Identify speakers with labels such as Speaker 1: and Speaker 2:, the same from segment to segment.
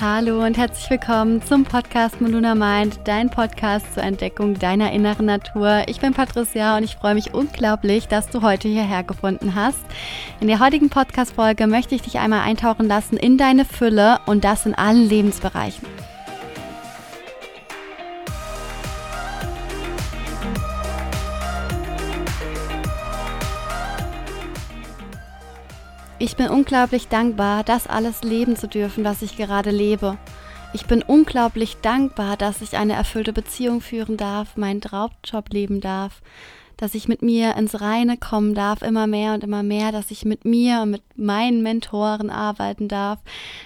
Speaker 1: Hallo und herzlich willkommen zum Podcast Moluna Mind, dein Podcast zur Entdeckung deiner inneren Natur. Ich bin Patricia und ich freue mich unglaublich, dass du heute hierher gefunden hast. In der heutigen Podcast-Folge möchte ich dich einmal eintauchen lassen in deine Fülle und das in allen Lebensbereichen. Bin unglaublich dankbar, das alles leben zu dürfen, was ich gerade lebe. Ich bin unglaublich dankbar, dass ich eine erfüllte Beziehung führen darf, meinen Traumjob leben darf, dass ich mit mir ins Reine kommen darf, immer mehr und immer mehr, dass ich mit mir und mit meinen Mentoren arbeiten darf,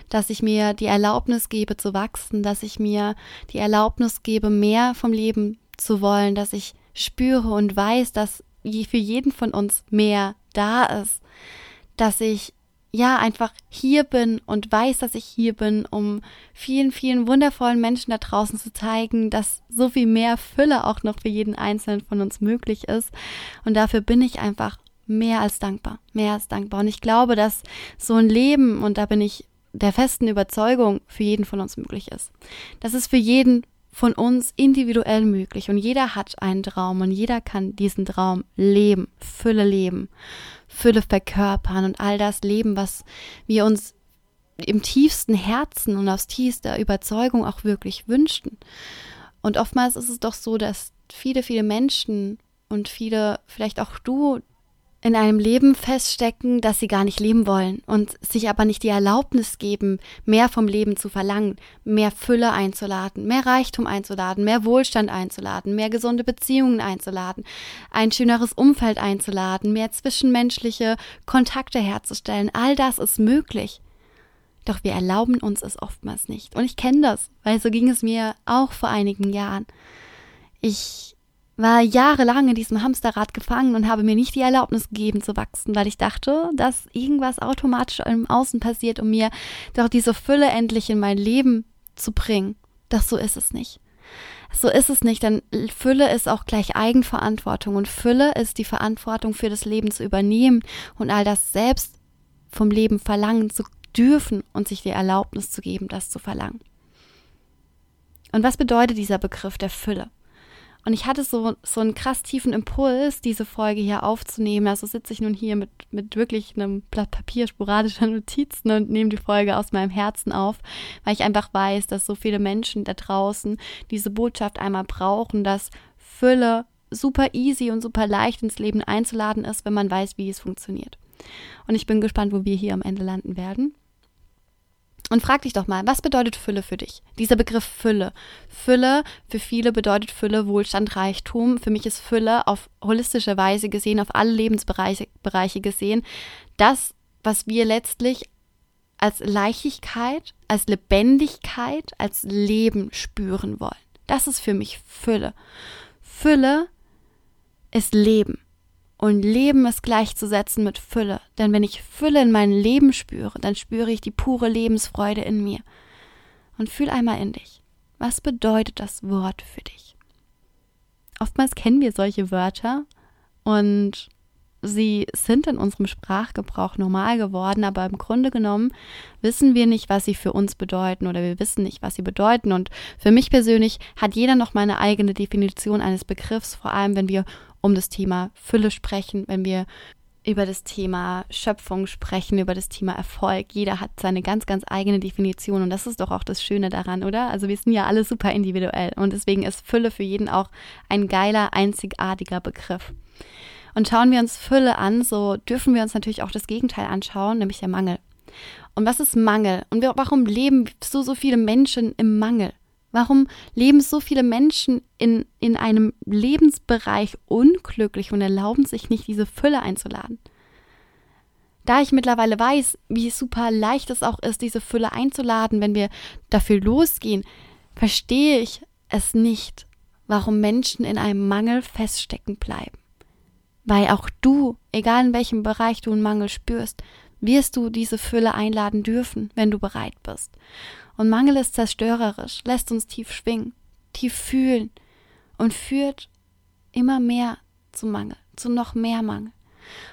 Speaker 1: dass ich mir die Erlaubnis gebe zu wachsen, dass ich mir die Erlaubnis gebe, mehr vom Leben zu wollen, dass ich spüre und weiß, dass für jeden von uns mehr da ist dass ich ja einfach hier bin und weiß, dass ich hier bin, um vielen, vielen wundervollen Menschen da draußen zu zeigen, dass so viel mehr Fülle auch noch für jeden Einzelnen von uns möglich ist. Und dafür bin ich einfach mehr als dankbar, mehr als dankbar. Und ich glaube, dass so ein Leben, und da bin ich der festen Überzeugung, für jeden von uns möglich ist. Das ist für jeden von uns individuell möglich und jeder hat einen Traum und jeder kann diesen Traum leben, Fülle leben, Fülle verkörpern und all das leben, was wir uns im tiefsten Herzen und aus tiefster Überzeugung auch wirklich wünschen. Und oftmals ist es doch so, dass viele, viele Menschen und viele, vielleicht auch du, in einem Leben feststecken, das sie gar nicht leben wollen und sich aber nicht die Erlaubnis geben, mehr vom Leben zu verlangen, mehr Fülle einzuladen, mehr Reichtum einzuladen, mehr Wohlstand einzuladen, mehr gesunde Beziehungen einzuladen, ein schöneres Umfeld einzuladen, mehr zwischenmenschliche Kontakte herzustellen. All das ist möglich. Doch wir erlauben uns es oftmals nicht. Und ich kenne das, weil so ging es mir auch vor einigen Jahren. Ich war jahrelang in diesem Hamsterrad gefangen und habe mir nicht die Erlaubnis gegeben zu wachsen, weil ich dachte, dass irgendwas automatisch im Außen passiert, um mir doch diese Fülle endlich in mein Leben zu bringen. Doch so ist es nicht. So ist es nicht, denn Fülle ist auch gleich Eigenverantwortung und Fülle ist die Verantwortung für das Leben zu übernehmen und all das selbst vom Leben verlangen zu dürfen und sich die Erlaubnis zu geben, das zu verlangen. Und was bedeutet dieser Begriff der Fülle? Und ich hatte so, so einen krass tiefen Impuls, diese Folge hier aufzunehmen. Also sitze ich nun hier mit, mit wirklich einem Blatt Papier sporadischer Notizen und nehme die Folge aus meinem Herzen auf, weil ich einfach weiß, dass so viele Menschen da draußen diese Botschaft einmal brauchen, dass Fülle super easy und super leicht ins Leben einzuladen ist, wenn man weiß, wie es funktioniert. Und ich bin gespannt, wo wir hier am Ende landen werden. Und frag dich doch mal, was bedeutet Fülle für dich? Dieser Begriff Fülle. Fülle, für viele bedeutet Fülle Wohlstand, Reichtum. Für mich ist Fülle auf holistische Weise gesehen, auf alle Lebensbereiche Bereiche gesehen, das, was wir letztlich als Leichtigkeit, als Lebendigkeit, als Leben spüren wollen. Das ist für mich Fülle. Fülle ist Leben. Und Leben ist gleichzusetzen mit Fülle. Denn wenn ich Fülle in meinem Leben spüre, dann spüre ich die pure Lebensfreude in mir. Und fühl einmal in dich. Was bedeutet das Wort für dich? Oftmals kennen wir solche Wörter und sie sind in unserem Sprachgebrauch normal geworden, aber im Grunde genommen wissen wir nicht, was sie für uns bedeuten oder wir wissen nicht, was sie bedeuten. Und für mich persönlich hat jeder noch mal eine eigene Definition eines Begriffs, vor allem wenn wir um das Thema Fülle sprechen, wenn wir über das Thema Schöpfung sprechen, über das Thema Erfolg. Jeder hat seine ganz, ganz eigene Definition und das ist doch auch das Schöne daran, oder? Also wir sind ja alle super individuell und deswegen ist Fülle für jeden auch ein geiler, einzigartiger Begriff. Und schauen wir uns Fülle an, so dürfen wir uns natürlich auch das Gegenteil anschauen, nämlich der Mangel. Und was ist Mangel? Und warum leben so, so viele Menschen im Mangel? Warum leben so viele Menschen in, in einem Lebensbereich unglücklich und erlauben sich nicht, diese Fülle einzuladen? Da ich mittlerweile weiß, wie super leicht es auch ist, diese Fülle einzuladen, wenn wir dafür losgehen, verstehe ich es nicht, warum Menschen in einem Mangel feststecken bleiben. Weil auch du, egal in welchem Bereich du einen Mangel spürst, wirst du diese Fülle einladen dürfen, wenn du bereit bist. Und Mangel ist zerstörerisch, lässt uns tief schwingen, tief fühlen und führt immer mehr zu Mangel, zu noch mehr Mangel.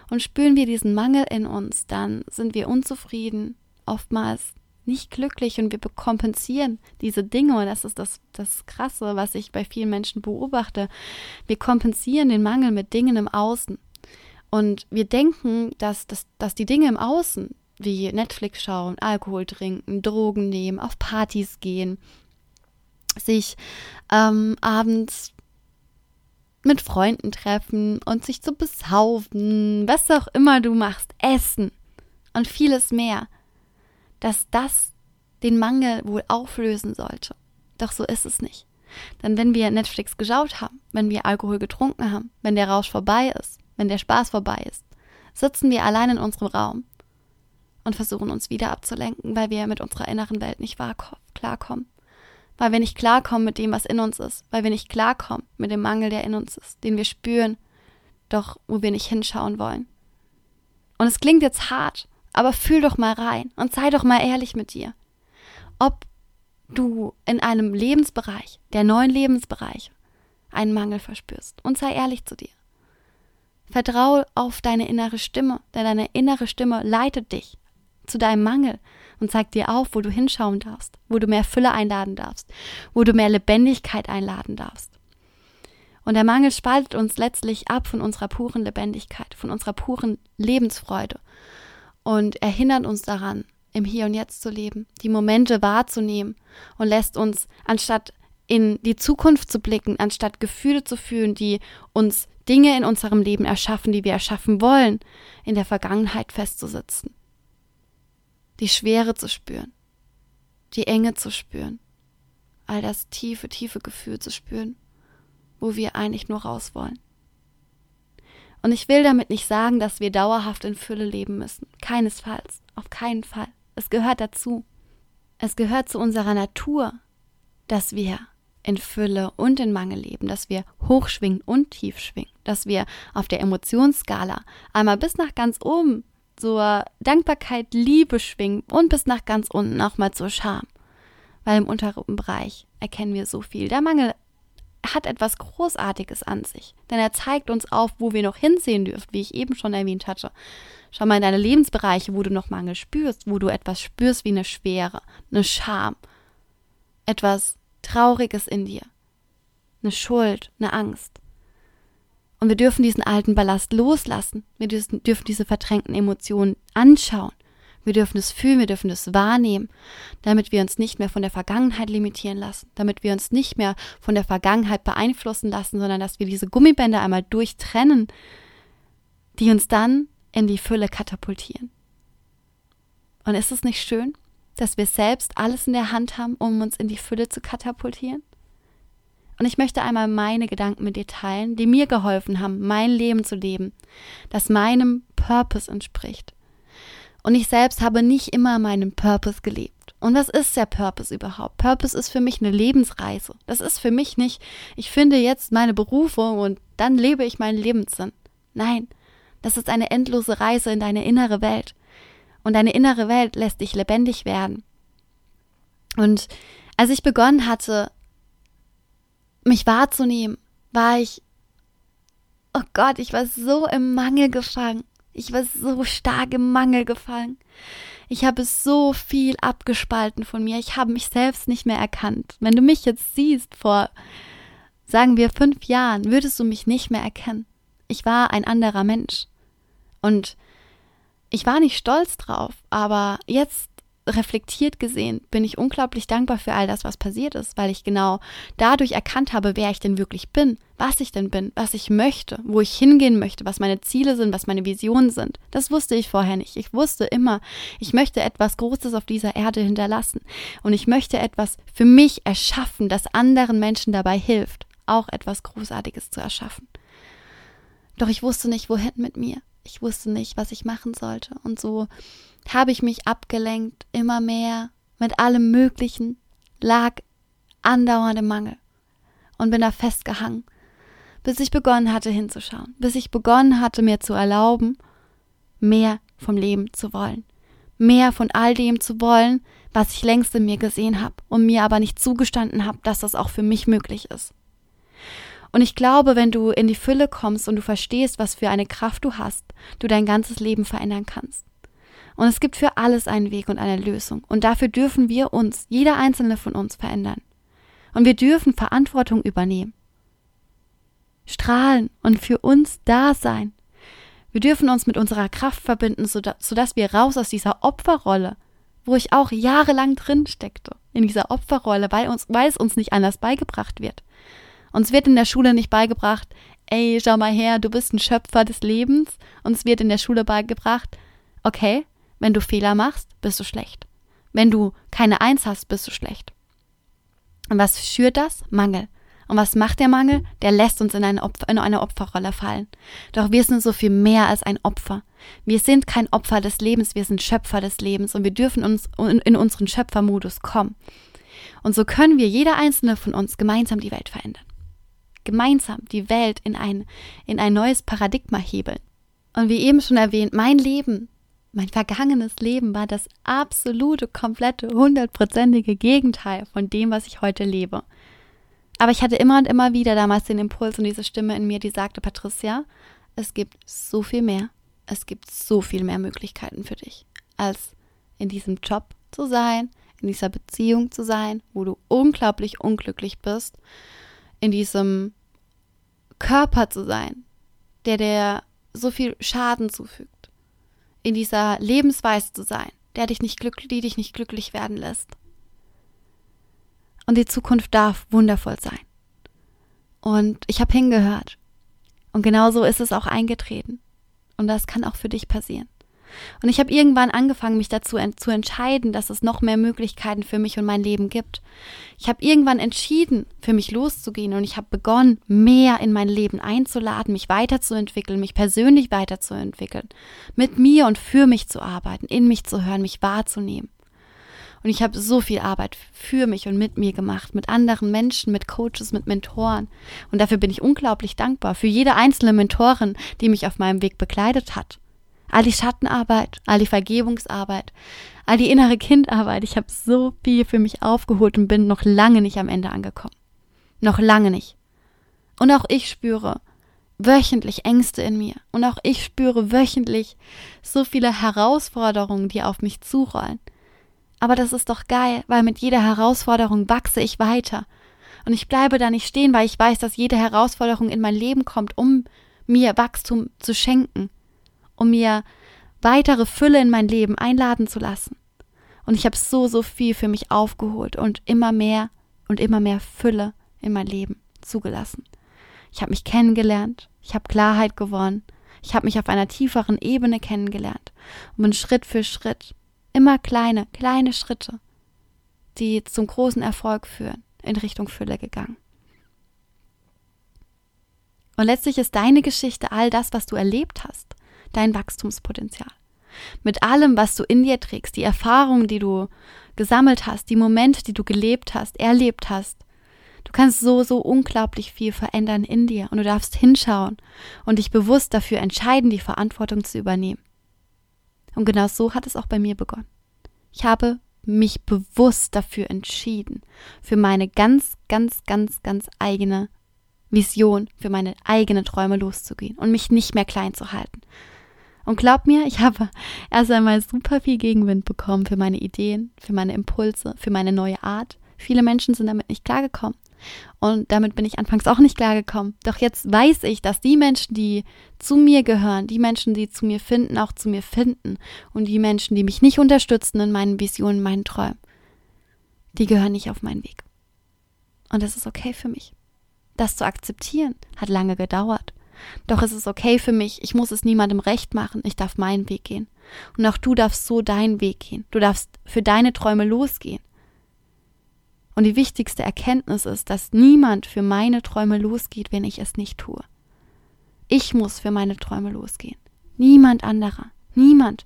Speaker 1: Und spüren wir diesen Mangel in uns, dann sind wir unzufrieden, oftmals nicht glücklich und wir kompensieren diese Dinge und das ist das, das Krasse, was ich bei vielen Menschen beobachte. Wir kompensieren den Mangel mit Dingen im Außen. Und wir denken, dass, dass, dass die Dinge im Außen, wie Netflix schauen, Alkohol trinken, Drogen nehmen, auf Partys gehen, sich ähm, abends mit Freunden treffen und sich zu besaufen, was auch immer du machst, essen und vieles mehr, dass das den Mangel wohl auflösen sollte. Doch so ist es nicht. Denn wenn wir Netflix geschaut haben, wenn wir Alkohol getrunken haben, wenn der Rausch vorbei ist, wenn der Spaß vorbei ist, sitzen wir allein in unserem Raum und versuchen uns wieder abzulenken, weil wir mit unserer inneren Welt nicht klarkommen weil wir nicht klarkommen mit dem, was in uns ist, weil wir nicht klarkommen mit dem Mangel, der in uns ist, den wir spüren, doch wo wir nicht hinschauen wollen. Und es klingt jetzt hart, aber fühl doch mal rein und sei doch mal ehrlich mit dir. Ob du in einem Lebensbereich, der neuen Lebensbereiche, einen Mangel verspürst und sei ehrlich zu dir. Vertraue auf deine innere Stimme, denn deine innere Stimme leitet dich zu deinem Mangel und zeigt dir auf, wo du hinschauen darfst, wo du mehr Fülle einladen darfst, wo du mehr Lebendigkeit einladen darfst. Und der Mangel spaltet uns letztlich ab von unserer puren Lebendigkeit, von unserer puren Lebensfreude und erinnert uns daran, im Hier und Jetzt zu leben, die Momente wahrzunehmen und lässt uns, anstatt in die Zukunft zu blicken, anstatt Gefühle zu fühlen, die uns Dinge in unserem Leben erschaffen, die wir erschaffen wollen, in der Vergangenheit festzusitzen die Schwere zu spüren, die Enge zu spüren, all das tiefe, tiefe Gefühl zu spüren, wo wir eigentlich nur raus wollen. Und ich will damit nicht sagen, dass wir dauerhaft in Fülle leben müssen. Keinesfalls, auf keinen Fall. Es gehört dazu. Es gehört zu unserer Natur, dass wir in Fülle und in Mangel leben, dass wir hochschwingen und tief schwingen, dass wir auf der Emotionsskala einmal bis nach ganz oben zur Dankbarkeit, Liebe schwingen und bis nach ganz unten auch mal zur Scham. Weil im unteren Bereich erkennen wir so viel. Der Mangel hat etwas Großartiges an sich, denn er zeigt uns auf, wo wir noch hinsehen dürfen, wie ich eben schon erwähnt hatte. Schau mal in deine Lebensbereiche, wo du noch Mangel spürst, wo du etwas spürst wie eine Schwere, eine Scham, etwas Trauriges in dir, eine Schuld, eine Angst. Und wir dürfen diesen alten Ballast loslassen. Wir dürfen, diese verdrängten Emotionen anschauen. Wir dürfen es fühlen, wir dürfen es wahrnehmen, damit wir uns nicht mehr von der Vergangenheit limitieren lassen, damit wir uns nicht mehr von der Vergangenheit beeinflussen lassen, sondern dass wir diese Gummibänder einmal durchtrennen, die uns dann in die Fülle katapultieren. Und ist es nicht schön, dass wir selbst alles in der Hand haben, um uns in die Fülle zu katapultieren? Und ich möchte einmal meine Gedanken mit dir teilen, die mir geholfen haben, mein Leben zu leben, das meinem Purpose entspricht. Und ich selbst habe nicht immer meinem Purpose gelebt. Und was ist der Purpose überhaupt? Purpose ist für mich eine Lebensreise. Das ist für mich nicht, ich finde jetzt meine Berufung und dann lebe ich meinen Lebenssinn. Nein, das ist eine endlose Reise in deine innere Welt. Und deine innere Welt lässt dich lebendig werden. Und als ich begonnen hatte, mich wahrzunehmen, war ich, oh Gott, ich war so im Mangel gefangen. Ich war so stark im Mangel gefallen. Ich habe so viel abgespalten von mir. Ich habe mich selbst nicht mehr erkannt. Wenn du mich jetzt siehst vor, sagen wir, fünf Jahren, würdest du mich nicht mehr erkennen. Ich war ein anderer Mensch. Und ich war nicht stolz drauf, aber jetzt reflektiert gesehen bin ich unglaublich dankbar für all das, was passiert ist, weil ich genau dadurch erkannt habe, wer ich denn wirklich bin, was ich denn bin, was ich möchte, wo ich hingehen möchte, was meine Ziele sind, was meine Visionen sind. Das wusste ich vorher nicht. Ich wusste immer, ich möchte etwas Großes auf dieser Erde hinterlassen und ich möchte etwas für mich erschaffen, das anderen Menschen dabei hilft, auch etwas Großartiges zu erschaffen. Doch ich wusste nicht, wohin mit mir. Ich wusste nicht, was ich machen sollte. Und so habe ich mich abgelenkt, immer mehr, mit allem Möglichen, lag andauernd im Mangel und bin da festgehangen, bis ich begonnen hatte hinzuschauen, bis ich begonnen hatte, mir zu erlauben, mehr vom Leben zu wollen, mehr von all dem zu wollen, was ich längst in mir gesehen habe und mir aber nicht zugestanden habe, dass das auch für mich möglich ist. Und ich glaube, wenn du in die Fülle kommst und du verstehst, was für eine Kraft du hast, du dein ganzes Leben verändern kannst. Und es gibt für alles einen Weg und eine Lösung. Und dafür dürfen wir uns, jeder einzelne von uns, verändern. Und wir dürfen Verantwortung übernehmen. Strahlen und für uns da sein. Wir dürfen uns mit unserer Kraft verbinden, sodass wir raus aus dieser Opferrolle, wo ich auch jahrelang drin steckte, in dieser Opferrolle, weil, uns, weil es uns nicht anders beigebracht wird. Uns wird in der Schule nicht beigebracht, ey, schau mal her, du bist ein Schöpfer des Lebens. Uns wird in der Schule beigebracht, okay, wenn du Fehler machst, bist du schlecht. Wenn du keine Eins hast, bist du schlecht. Und was schürt das? Mangel. Und was macht der Mangel? Der lässt uns in eine, Opfer, in eine Opferrolle fallen. Doch wir sind so viel mehr als ein Opfer. Wir sind kein Opfer des Lebens, wir sind Schöpfer des Lebens und wir dürfen uns in unseren Schöpfermodus kommen. Und so können wir, jeder einzelne von uns, gemeinsam die Welt verändern. Gemeinsam die Welt in ein, in ein neues Paradigma hebeln. Und wie eben schon erwähnt, mein Leben, mein vergangenes Leben war das absolute, komplette, hundertprozentige Gegenteil von dem, was ich heute lebe. Aber ich hatte immer und immer wieder damals den Impuls und diese Stimme in mir, die sagte, Patricia, es gibt so viel mehr. Es gibt so viel mehr Möglichkeiten für dich, als in diesem Job zu sein, in dieser Beziehung zu sein, wo du unglaublich unglücklich bist, in diesem Körper zu sein, der dir so viel Schaden zufügt, in dieser Lebensweise zu sein, der dich nicht glücklich, die dich nicht glücklich werden lässt. Und die Zukunft darf wundervoll sein. Und ich habe hingehört. Und genauso ist es auch eingetreten. Und das kann auch für dich passieren. Und ich habe irgendwann angefangen, mich dazu en zu entscheiden, dass es noch mehr Möglichkeiten für mich und mein Leben gibt. Ich habe irgendwann entschieden, für mich loszugehen und ich habe begonnen, mehr in mein Leben einzuladen, mich weiterzuentwickeln, mich persönlich weiterzuentwickeln, mit mir und für mich zu arbeiten, in mich zu hören, mich wahrzunehmen. Und ich habe so viel Arbeit für mich und mit mir gemacht, mit anderen Menschen, mit Coaches, mit Mentoren. Und dafür bin ich unglaublich dankbar für jede einzelne Mentorin, die mich auf meinem Weg begleitet hat. All die Schattenarbeit, all die Vergebungsarbeit, all die innere Kindarbeit. Ich habe so viel für mich aufgeholt und bin noch lange nicht am Ende angekommen. Noch lange nicht. Und auch ich spüre wöchentlich Ängste in mir. Und auch ich spüre wöchentlich so viele Herausforderungen, die auf mich zurollen. Aber das ist doch geil, weil mit jeder Herausforderung wachse ich weiter. Und ich bleibe da nicht stehen, weil ich weiß, dass jede Herausforderung in mein Leben kommt, um mir Wachstum zu schenken, um mir weitere Fülle in mein Leben einladen zu lassen. Und ich habe so, so viel für mich aufgeholt und immer mehr und immer mehr Fülle in mein Leben zugelassen. Ich habe mich kennengelernt, ich habe Klarheit gewonnen, ich habe mich auf einer tieferen Ebene kennengelernt und bin Schritt für Schritt Immer kleine, kleine Schritte, die zum großen Erfolg führen, in Richtung Fülle gegangen. Und letztlich ist deine Geschichte all das, was du erlebt hast, dein Wachstumspotenzial. Mit allem, was du in dir trägst, die Erfahrungen, die du gesammelt hast, die Momente, die du gelebt hast, erlebt hast. Du kannst so, so unglaublich viel verändern in dir und du darfst hinschauen und dich bewusst dafür entscheiden, die Verantwortung zu übernehmen. Und genau so hat es auch bei mir begonnen. Ich habe mich bewusst dafür entschieden, für meine ganz, ganz, ganz, ganz eigene Vision, für meine eigenen Träume loszugehen und mich nicht mehr klein zu halten. Und glaub mir, ich habe erst einmal super viel Gegenwind bekommen für meine Ideen, für meine Impulse, für meine neue Art. Viele Menschen sind damit nicht klargekommen. Und damit bin ich anfangs auch nicht klargekommen. Doch jetzt weiß ich, dass die Menschen, die zu mir gehören, die Menschen, die zu mir finden, auch zu mir finden. Und die Menschen, die mich nicht unterstützen in meinen Visionen, meinen Träumen, die gehören nicht auf meinen Weg. Und das ist okay für mich. Das zu akzeptieren hat lange gedauert. Doch es ist okay für mich. Ich muss es niemandem recht machen. Ich darf meinen Weg gehen. Und auch du darfst so deinen Weg gehen. Du darfst für deine Träume losgehen. Und die wichtigste Erkenntnis ist, dass niemand für meine Träume losgeht, wenn ich es nicht tue. Ich muss für meine Träume losgehen. Niemand anderer. Niemand.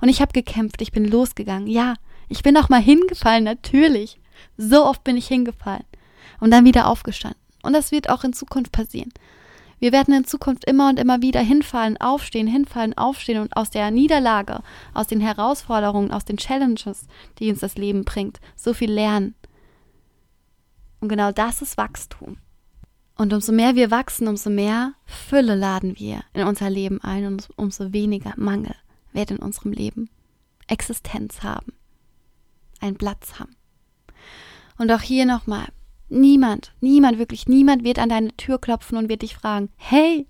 Speaker 1: Und ich habe gekämpft, ich bin losgegangen. Ja, ich bin auch mal hingefallen, natürlich. So oft bin ich hingefallen. Und dann wieder aufgestanden. Und das wird auch in Zukunft passieren. Wir werden in Zukunft immer und immer wieder hinfallen, aufstehen, hinfallen, aufstehen und aus der Niederlage, aus den Herausforderungen, aus den Challenges, die uns das Leben bringt, so viel lernen. Und genau das ist Wachstum. Und umso mehr wir wachsen, umso mehr Fülle laden wir in unser Leben ein und umso weniger Mangel wird in unserem Leben Existenz haben, einen Platz haben. Und auch hier nochmal, niemand, niemand, wirklich niemand wird an deine Tür klopfen und wird dich fragen, hey,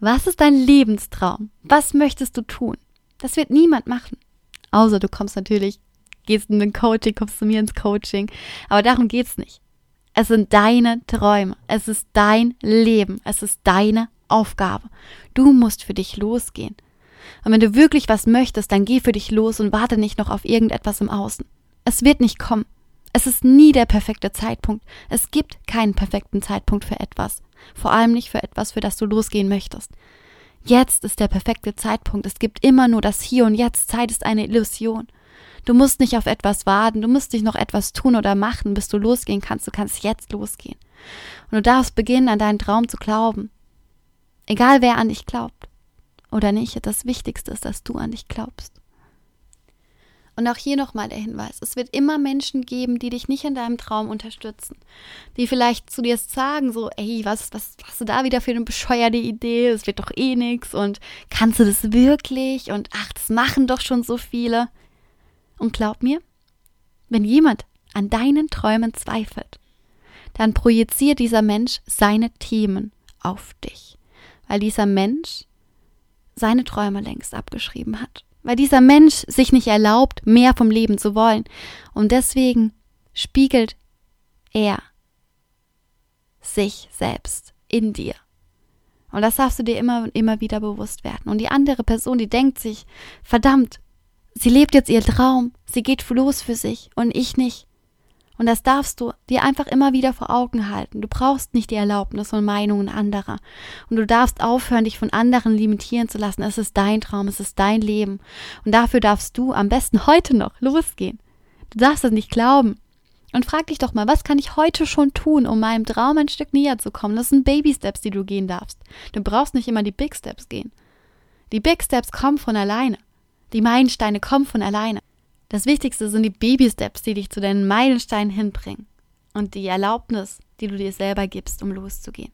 Speaker 1: was ist dein Lebenstraum? Was möchtest du tun? Das wird niemand machen. Außer du kommst natürlich, gehst in ein Coaching, kommst zu mir ins Coaching. Aber darum geht's nicht. Es sind deine Träume. Es ist dein Leben. Es ist deine Aufgabe. Du musst für dich losgehen. Und wenn du wirklich was möchtest, dann geh für dich los und warte nicht noch auf irgendetwas im Außen. Es wird nicht kommen. Es ist nie der perfekte Zeitpunkt. Es gibt keinen perfekten Zeitpunkt für etwas. Vor allem nicht für etwas, für das du losgehen möchtest. Jetzt ist der perfekte Zeitpunkt. Es gibt immer nur das Hier und Jetzt. Zeit ist eine Illusion. Du musst nicht auf etwas warten. Du musst nicht noch etwas tun oder machen, bis du losgehen kannst. Du kannst jetzt losgehen. Und du darfst beginnen, an deinen Traum zu glauben. Egal wer an dich glaubt oder nicht, das Wichtigste ist, dass du an dich glaubst. Und auch hier nochmal der Hinweis, es wird immer Menschen geben, die dich nicht in deinem Traum unterstützen. Die vielleicht zu dir sagen so, ey, was, was hast du da wieder für eine bescheuerte Idee? Es wird doch eh nix und kannst du das wirklich? Und ach, das machen doch schon so viele. Und glaub mir, wenn jemand an deinen Träumen zweifelt, dann projiziert dieser Mensch seine Themen auf dich, weil dieser Mensch seine Träume längst abgeschrieben hat weil dieser Mensch sich nicht erlaubt, mehr vom Leben zu wollen. Und deswegen spiegelt er sich selbst in dir. Und das darfst du dir immer und immer wieder bewusst werden. Und die andere Person, die denkt sich, verdammt, sie lebt jetzt ihr Traum, sie geht los für sich und ich nicht. Und das darfst du dir einfach immer wieder vor Augen halten. Du brauchst nicht die Erlaubnis und Meinungen anderer. Und du darfst aufhören, dich von anderen limitieren zu lassen. Es ist dein Traum, es ist dein Leben. Und dafür darfst du am besten heute noch losgehen. Du darfst es nicht glauben. Und frag dich doch mal, was kann ich heute schon tun, um meinem Traum ein Stück näher zu kommen? Das sind Baby Steps, die du gehen darfst. Du brauchst nicht immer die Big Steps gehen. Die Big Steps kommen von alleine. Die Meilensteine kommen von alleine. Das Wichtigste sind die Baby-Steps, die dich zu deinen Meilensteinen hinbringen und die Erlaubnis, die du dir selber gibst, um loszugehen.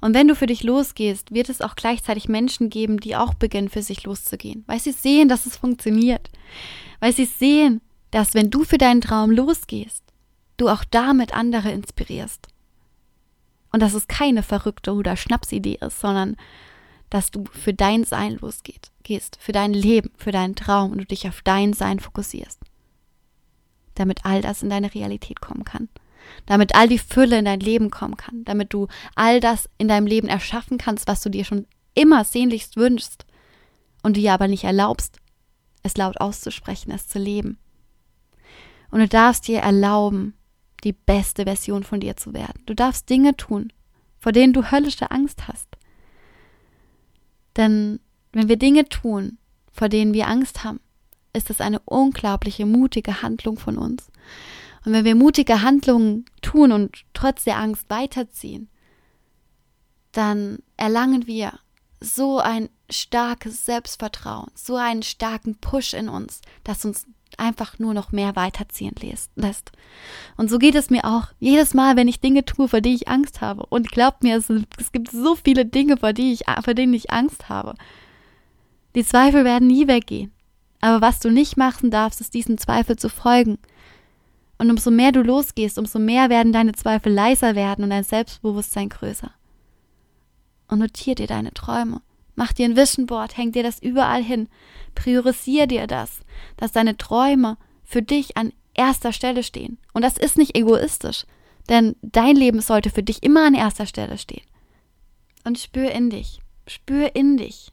Speaker 1: Und wenn du für dich losgehst, wird es auch gleichzeitig Menschen geben, die auch beginnen, für sich loszugehen, weil sie sehen, dass es funktioniert, weil sie sehen, dass wenn du für deinen Traum losgehst, du auch damit andere inspirierst. Und dass es keine verrückte oder Schnapsidee ist, sondern dass du für dein Sein losgehst, gehst, für dein Leben, für deinen Traum und du dich auf dein Sein fokussierst. Damit all das in deine Realität kommen kann. Damit all die Fülle in dein Leben kommen kann. Damit du all das in deinem Leben erschaffen kannst, was du dir schon immer sehnlichst wünschst und dir aber nicht erlaubst, es laut auszusprechen, es zu leben. Und du darfst dir erlauben, die beste Version von dir zu werden. Du darfst Dinge tun, vor denen du höllische Angst hast. Denn wenn wir Dinge tun, vor denen wir Angst haben, ist das eine unglaubliche, mutige Handlung von uns. Und wenn wir mutige Handlungen tun und trotz der Angst weiterziehen, dann erlangen wir so ein starkes Selbstvertrauen, so einen starken Push in uns, dass uns einfach nur noch mehr weiterziehen lässt. Und so geht es mir auch jedes Mal, wenn ich Dinge tue, vor die ich Angst habe. Und glaubt mir, es, es gibt so viele Dinge, vor, die ich, vor denen ich Angst habe. Die Zweifel werden nie weggehen. Aber was du nicht machen darfst, ist diesen Zweifel zu folgen. Und umso mehr du losgehst, umso mehr werden deine Zweifel leiser werden und dein Selbstbewusstsein größer. Und notier dir deine Träume. Mach dir ein Vision Board, häng dir das überall hin. Priorisier dir das, dass deine Träume für dich an erster Stelle stehen. Und das ist nicht egoistisch, denn dein Leben sollte für dich immer an erster Stelle stehen. Und spür in dich, spür in dich,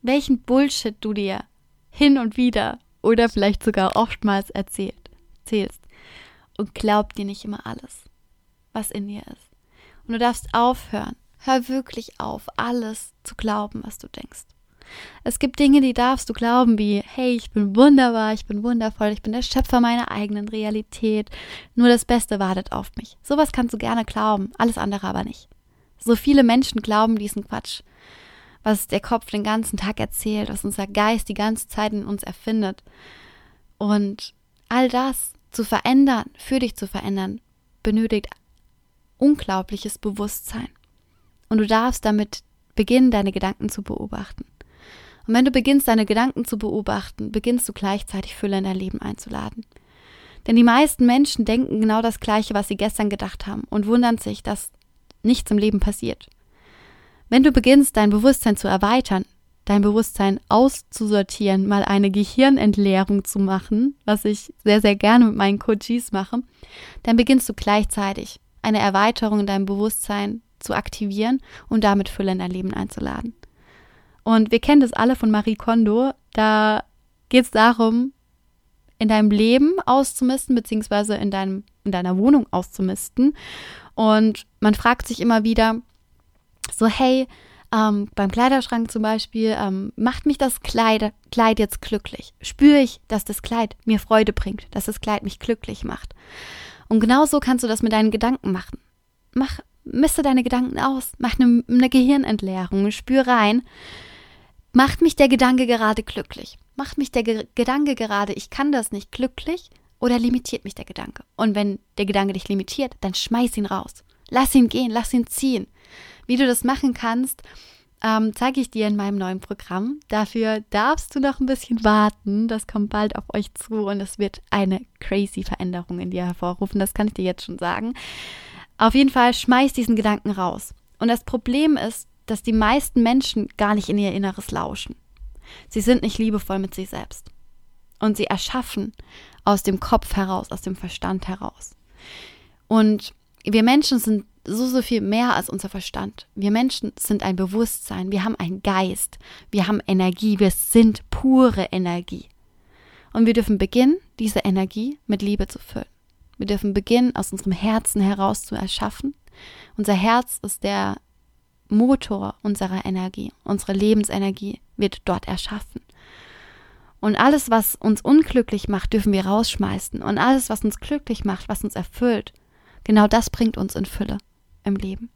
Speaker 1: welchen Bullshit du dir hin und wieder oder vielleicht sogar oftmals erzählt, erzählst. Und glaub dir nicht immer alles, was in dir ist. Und du darfst aufhören, Hör wirklich auf, alles zu glauben, was du denkst. Es gibt Dinge, die darfst du glauben, wie, hey, ich bin wunderbar, ich bin wundervoll, ich bin der Schöpfer meiner eigenen Realität, nur das Beste wartet auf mich. Sowas kannst du gerne glauben, alles andere aber nicht. So viele Menschen glauben diesen Quatsch, was der Kopf den ganzen Tag erzählt, was unser Geist die ganze Zeit in uns erfindet. Und all das zu verändern, für dich zu verändern, benötigt unglaubliches Bewusstsein. Und du darfst damit beginnen, deine Gedanken zu beobachten. Und wenn du beginnst, deine Gedanken zu beobachten, beginnst du gleichzeitig Fülle in dein Leben einzuladen. Denn die meisten Menschen denken genau das Gleiche, was sie gestern gedacht haben und wundern sich, dass nichts im Leben passiert. Wenn du beginnst, dein Bewusstsein zu erweitern, dein Bewusstsein auszusortieren, mal eine Gehirnentleerung zu machen, was ich sehr, sehr gerne mit meinen Coaches mache, dann beginnst du gleichzeitig eine Erweiterung in deinem Bewusstsein zu aktivieren und damit Fülle in dein Leben einzuladen. Und wir kennen das alle von Marie Kondo. Da geht es darum, in deinem Leben auszumisten, beziehungsweise in, deinem, in deiner Wohnung auszumisten. Und man fragt sich immer wieder, so, hey, ähm, beim Kleiderschrank zum Beispiel, ähm, macht mich das Kleid, Kleid jetzt glücklich? Spüre ich, dass das Kleid mir Freude bringt, dass das Kleid mich glücklich macht? Und genauso kannst du das mit deinen Gedanken machen. Mach, misse deine Gedanken aus, mach eine, eine Gehirnentleerung, spür rein. Macht mich der Gedanke gerade glücklich? Macht mich der Ge Gedanke gerade, ich kann das nicht glücklich? Oder limitiert mich der Gedanke? Und wenn der Gedanke dich limitiert, dann schmeiß ihn raus. Lass ihn gehen, lass ihn ziehen. Wie du das machen kannst, ähm, zeige ich dir in meinem neuen Programm. Dafür darfst du noch ein bisschen warten. Das kommt bald auf euch zu und es wird eine crazy Veränderung in dir hervorrufen. Das kann ich dir jetzt schon sagen. Auf jeden Fall schmeiß diesen Gedanken raus. Und das Problem ist, dass die meisten Menschen gar nicht in ihr Inneres lauschen. Sie sind nicht liebevoll mit sich selbst. Und sie erschaffen aus dem Kopf heraus, aus dem Verstand heraus. Und wir Menschen sind so, so viel mehr als unser Verstand. Wir Menschen sind ein Bewusstsein, wir haben einen Geist, wir haben Energie, wir sind pure Energie. Und wir dürfen beginnen, diese Energie mit Liebe zu füllen. Wir dürfen beginnen, aus unserem Herzen heraus zu erschaffen. Unser Herz ist der Motor unserer Energie. Unsere Lebensenergie wird dort erschaffen. Und alles, was uns unglücklich macht, dürfen wir rausschmeißen. Und alles, was uns glücklich macht, was uns erfüllt, genau das bringt uns in Fülle im Leben.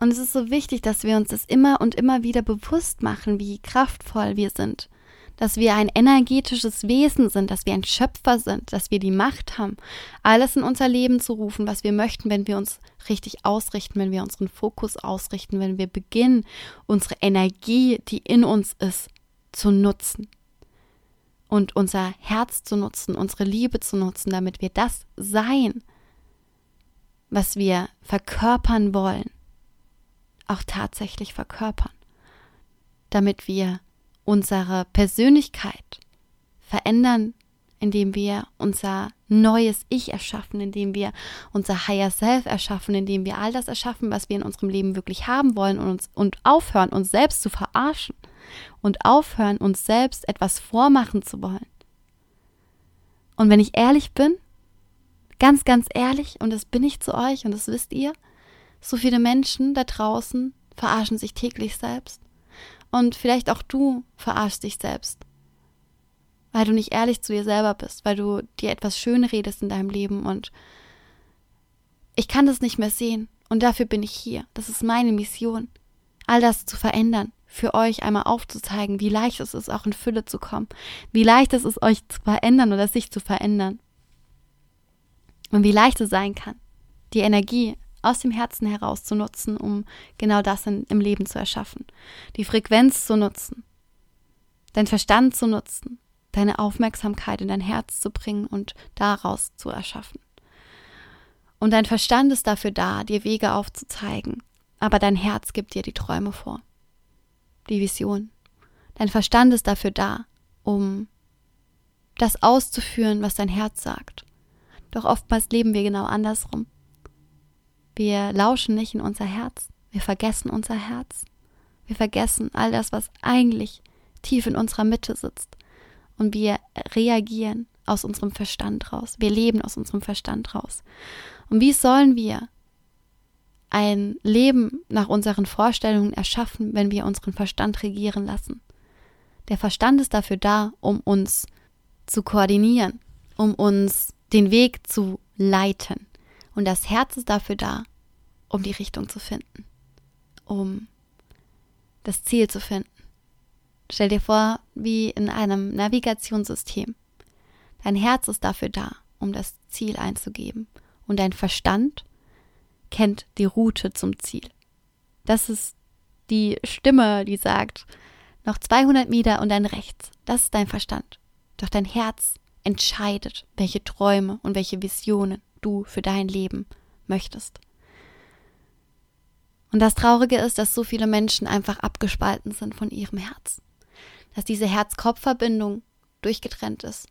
Speaker 1: Und es ist so wichtig, dass wir uns das immer und immer wieder bewusst machen, wie kraftvoll wir sind dass wir ein energetisches Wesen sind, dass wir ein Schöpfer sind, dass wir die Macht haben, alles in unser Leben zu rufen, was wir möchten, wenn wir uns richtig ausrichten, wenn wir unseren Fokus ausrichten, wenn wir beginnen, unsere Energie, die in uns ist, zu nutzen und unser Herz zu nutzen, unsere Liebe zu nutzen, damit wir das sein, was wir verkörpern wollen, auch tatsächlich verkörpern, damit wir unsere Persönlichkeit verändern, indem wir unser neues Ich erschaffen, indem wir unser Higher Self erschaffen, indem wir all das erschaffen, was wir in unserem Leben wirklich haben wollen und, uns, und aufhören, uns selbst zu verarschen und aufhören, uns selbst etwas vormachen zu wollen. Und wenn ich ehrlich bin, ganz, ganz ehrlich, und das bin ich zu euch und das wisst ihr, so viele Menschen da draußen verarschen sich täglich selbst und vielleicht auch du verarschst dich selbst. Weil du nicht ehrlich zu dir selber bist, weil du dir etwas schön redest in deinem Leben und ich kann das nicht mehr sehen und dafür bin ich hier. Das ist meine Mission. All das zu verändern, für euch einmal aufzuzeigen, wie leicht es ist, auch in Fülle zu kommen, wie leicht es ist, euch zu verändern oder sich zu verändern. Und wie leicht es sein kann, die Energie aus dem Herzen heraus zu nutzen, um genau das in, im Leben zu erschaffen. Die Frequenz zu nutzen, dein Verstand zu nutzen, deine Aufmerksamkeit in dein Herz zu bringen und daraus zu erschaffen. Und dein Verstand ist dafür da, dir Wege aufzuzeigen, aber dein Herz gibt dir die Träume vor, die Vision. Dein Verstand ist dafür da, um das auszuführen, was dein Herz sagt. Doch oftmals leben wir genau andersrum. Wir lauschen nicht in unser Herz. Wir vergessen unser Herz. Wir vergessen all das, was eigentlich tief in unserer Mitte sitzt. Und wir reagieren aus unserem Verstand raus. Wir leben aus unserem Verstand raus. Und wie sollen wir ein Leben nach unseren Vorstellungen erschaffen, wenn wir unseren Verstand regieren lassen? Der Verstand ist dafür da, um uns zu koordinieren, um uns den Weg zu leiten. Und das Herz ist dafür da, um die Richtung zu finden, um das Ziel zu finden. Stell dir vor, wie in einem Navigationssystem. Dein Herz ist dafür da, um das Ziel einzugeben. Und dein Verstand kennt die Route zum Ziel. Das ist die Stimme, die sagt, Noch 200 Meter und dann rechts. Das ist dein Verstand. Doch dein Herz entscheidet, welche Träume und welche Visionen du für dein Leben möchtest. Und das Traurige ist, dass so viele Menschen einfach abgespalten sind von ihrem Herz. Dass diese Herz-Kopf-Verbindung durchgetrennt ist.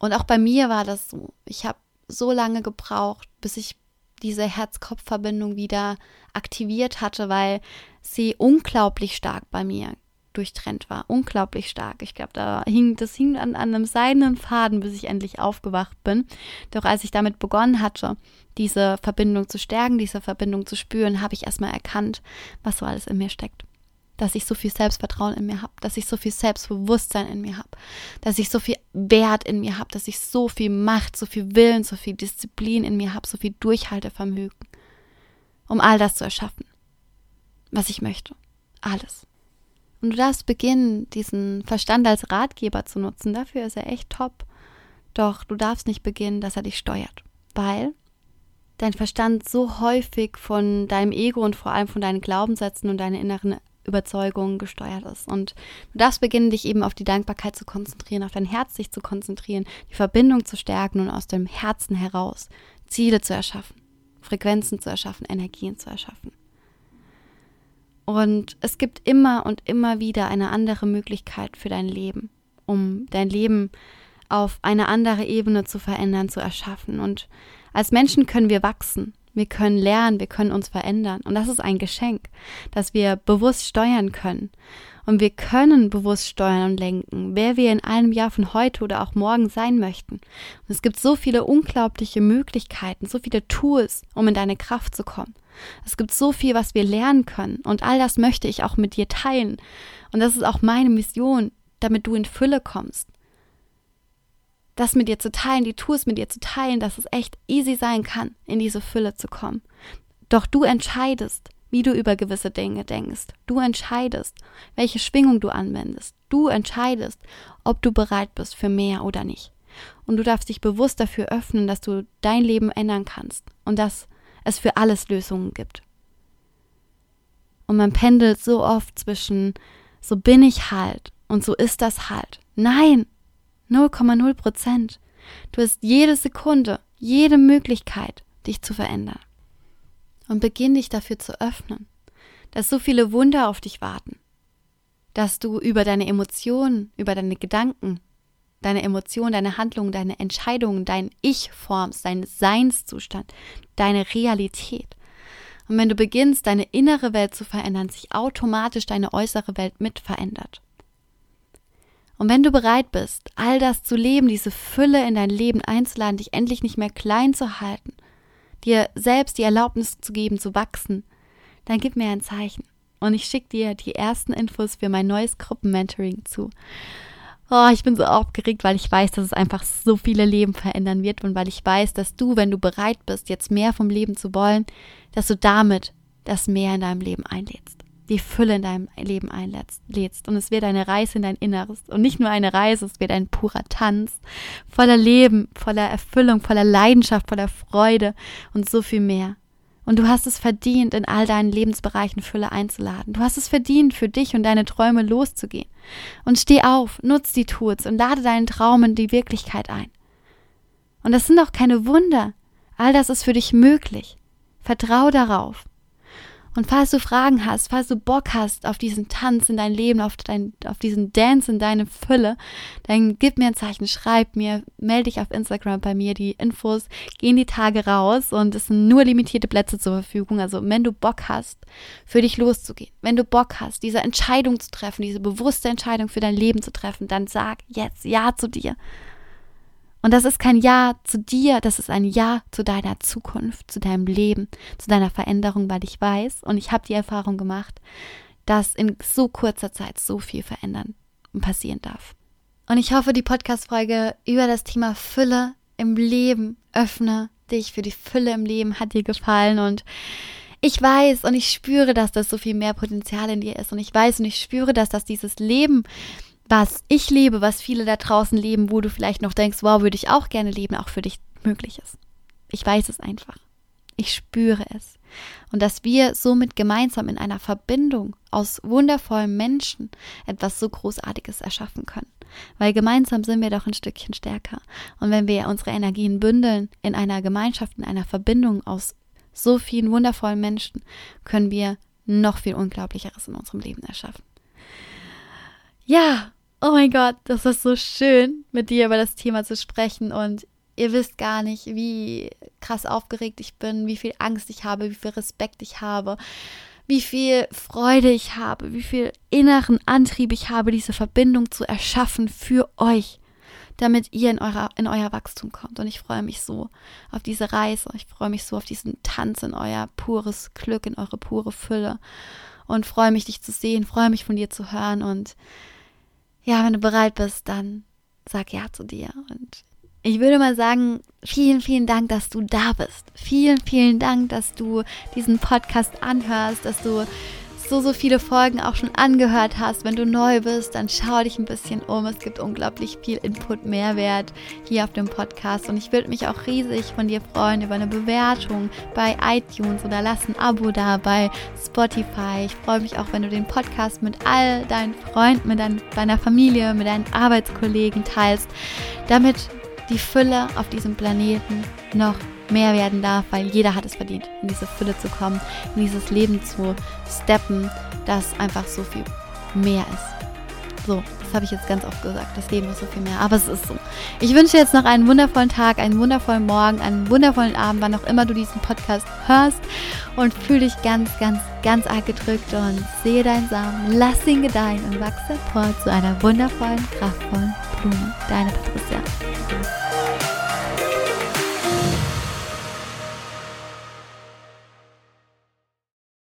Speaker 1: Und auch bei mir war das so. Ich habe so lange gebraucht, bis ich diese Herz-Kopf-Verbindung wieder aktiviert hatte, weil sie unglaublich stark bei mir durchtrennt war. Unglaublich stark. Ich glaube, da hing, das hing an, an einem seidenen Faden, bis ich endlich aufgewacht bin. Doch als ich damit begonnen hatte, diese Verbindung zu stärken, diese Verbindung zu spüren, habe ich erstmal erkannt, was so alles in mir steckt. Dass ich so viel Selbstvertrauen in mir habe, dass ich so viel Selbstbewusstsein in mir habe, dass ich so viel Wert in mir habe, dass ich so viel Macht, so viel Willen, so viel Disziplin in mir habe, so viel Durchhaltevermögen, um all das zu erschaffen, was ich möchte. Alles. Und du darfst beginnen, diesen Verstand als Ratgeber zu nutzen. Dafür ist er echt top. Doch du darfst nicht beginnen, dass er dich steuert. Weil dein Verstand so häufig von deinem Ego und vor allem von deinen Glaubenssätzen und deinen inneren Überzeugungen gesteuert ist. Und du darfst beginnen, dich eben auf die Dankbarkeit zu konzentrieren, auf dein Herz sich zu konzentrieren, die Verbindung zu stärken und aus dem Herzen heraus Ziele zu erschaffen, Frequenzen zu erschaffen, Energien zu erschaffen. Und es gibt immer und immer wieder eine andere Möglichkeit für dein Leben, um dein Leben auf eine andere Ebene zu verändern, zu erschaffen. Und als Menschen können wir wachsen, wir können lernen, wir können uns verändern. Und das ist ein Geschenk, dass wir bewusst steuern können. Und wir können bewusst steuern und lenken, wer wir in einem Jahr von heute oder auch morgen sein möchten. Und es gibt so viele unglaubliche Möglichkeiten, so viele Tools, um in deine Kraft zu kommen. Es gibt so viel, was wir lernen können. Und all das möchte ich auch mit dir teilen. Und das ist auch meine Mission, damit du in Fülle kommst. Das mit dir zu teilen, die Tools mit dir zu teilen, dass es echt easy sein kann, in diese Fülle zu kommen. Doch du entscheidest, wie du über gewisse Dinge denkst. Du entscheidest, welche Schwingung du anwendest. Du entscheidest, ob du bereit bist für mehr oder nicht. Und du darfst dich bewusst dafür öffnen, dass du dein Leben ändern kannst und dass es für alles Lösungen gibt. Und man pendelt so oft zwischen so bin ich halt und so ist das halt. Nein, 0,0 Prozent. Du hast jede Sekunde, jede Möglichkeit, dich zu verändern. Und beginn dich dafür zu öffnen, dass so viele Wunder auf dich warten, dass du über deine Emotionen, über deine Gedanken, deine Emotionen, deine Handlungen, deine Entscheidungen, dein Ich formst, dein Seinszustand, deine Realität. Und wenn du beginnst, deine innere Welt zu verändern, sich automatisch deine äußere Welt mit verändert. Und wenn du bereit bist, all das zu leben, diese Fülle in dein Leben einzuladen, dich endlich nicht mehr klein zu halten, dir selbst die Erlaubnis zu geben, zu wachsen, dann gib mir ein Zeichen. Und ich schicke dir die ersten Infos für mein neues Gruppenmentoring zu. Oh, ich bin so aufgeregt, weil ich weiß, dass es einfach so viele Leben verändern wird und weil ich weiß, dass du, wenn du bereit bist, jetzt mehr vom Leben zu wollen, dass du damit das Mehr in deinem Leben einlädst, die Fülle in deinem Leben einlädst. Und es wird eine Reise in dein Inneres. Und nicht nur eine Reise, es wird ein purer Tanz, voller Leben, voller Erfüllung, voller Leidenschaft, voller Freude und so viel mehr. Und du hast es verdient, in all deinen Lebensbereichen Fülle einzuladen. Du hast es verdient, für dich und deine Träume loszugehen. Und steh auf, nutz die Tools und lade deinen Traum in die Wirklichkeit ein. Und das sind auch keine Wunder. All das ist für dich möglich. Vertrau darauf. Und falls du Fragen hast, falls du Bock hast auf diesen Tanz in dein Leben, auf, dein, auf diesen Dance in deine Fülle, dann gib mir ein Zeichen, schreib mir, melde dich auf Instagram bei mir. Die Infos gehen die Tage raus und es sind nur limitierte Plätze zur Verfügung. Also wenn du Bock hast, für dich loszugehen, wenn du Bock hast, diese Entscheidung zu treffen, diese bewusste Entscheidung für dein Leben zu treffen, dann sag jetzt Ja zu dir. Und das ist kein Ja zu dir, das ist ein Ja zu deiner Zukunft, zu deinem Leben, zu deiner Veränderung, weil ich weiß und ich habe die Erfahrung gemacht, dass in so kurzer Zeit so viel verändern und passieren darf. Und ich hoffe, die Podcast-Folge über das Thema Fülle im Leben, öffne dich für die Fülle im Leben, hat dir gefallen und ich weiß und ich spüre, dass das so viel mehr Potenzial in dir ist und ich weiß und ich spüre, dass das dieses Leben was ich lebe, was viele da draußen leben, wo du vielleicht noch denkst, wow, würde ich auch gerne leben, auch für dich möglich ist. Ich weiß es einfach. Ich spüre es. Und dass wir somit gemeinsam in einer Verbindung aus wundervollen Menschen etwas so Großartiges erschaffen können. Weil gemeinsam sind wir doch ein Stückchen stärker. Und wenn wir unsere Energien bündeln in einer Gemeinschaft, in einer Verbindung aus so vielen wundervollen Menschen, können wir noch viel Unglaublicheres in unserem Leben erschaffen. Ja, oh mein Gott, das ist so schön, mit dir über das Thema zu sprechen. Und ihr wisst gar nicht, wie krass aufgeregt ich bin, wie viel Angst ich habe, wie viel Respekt ich habe, wie viel Freude ich habe, wie viel inneren Antrieb ich habe, diese Verbindung zu erschaffen für euch, damit ihr in, eurer, in euer Wachstum kommt. Und ich freue mich so auf diese Reise, ich freue mich so auf diesen Tanz in euer pures Glück, in eure pure Fülle und freue mich, dich zu sehen, freue mich von dir zu hören und ja, wenn du bereit bist, dann sag ja zu dir und ich würde mal sagen, vielen, vielen Dank, dass du da bist. Vielen, vielen Dank, dass du diesen Podcast anhörst, dass du so, so viele Folgen auch schon angehört hast. Wenn du neu bist, dann schau dich ein bisschen um. Es gibt unglaublich viel Input, Mehrwert hier auf dem Podcast. Und ich würde mich auch riesig von dir freuen über eine Bewertung bei iTunes oder lass ein Abo da bei Spotify. Ich freue mich auch, wenn du den Podcast mit all deinen Freunden, mit deiner Familie, mit deinen Arbeitskollegen teilst, damit die Fülle auf diesem Planeten noch mehr werden darf, weil jeder hat es verdient, in diese Fülle zu kommen, in dieses Leben zu steppen, das einfach so viel mehr ist. So, das habe ich jetzt ganz oft gesagt. Das Leben ist so viel mehr, aber es ist so. Ich wünsche jetzt noch einen wundervollen Tag, einen wundervollen Morgen, einen wundervollen Abend, wann auch immer du diesen Podcast hörst und fühle dich ganz, ganz, ganz arg gedrückt und sehe deinen Samen, lass ihn gedeihen und wachse fort zu einer wundervollen, kraftvollen Blume. Deine Patricia.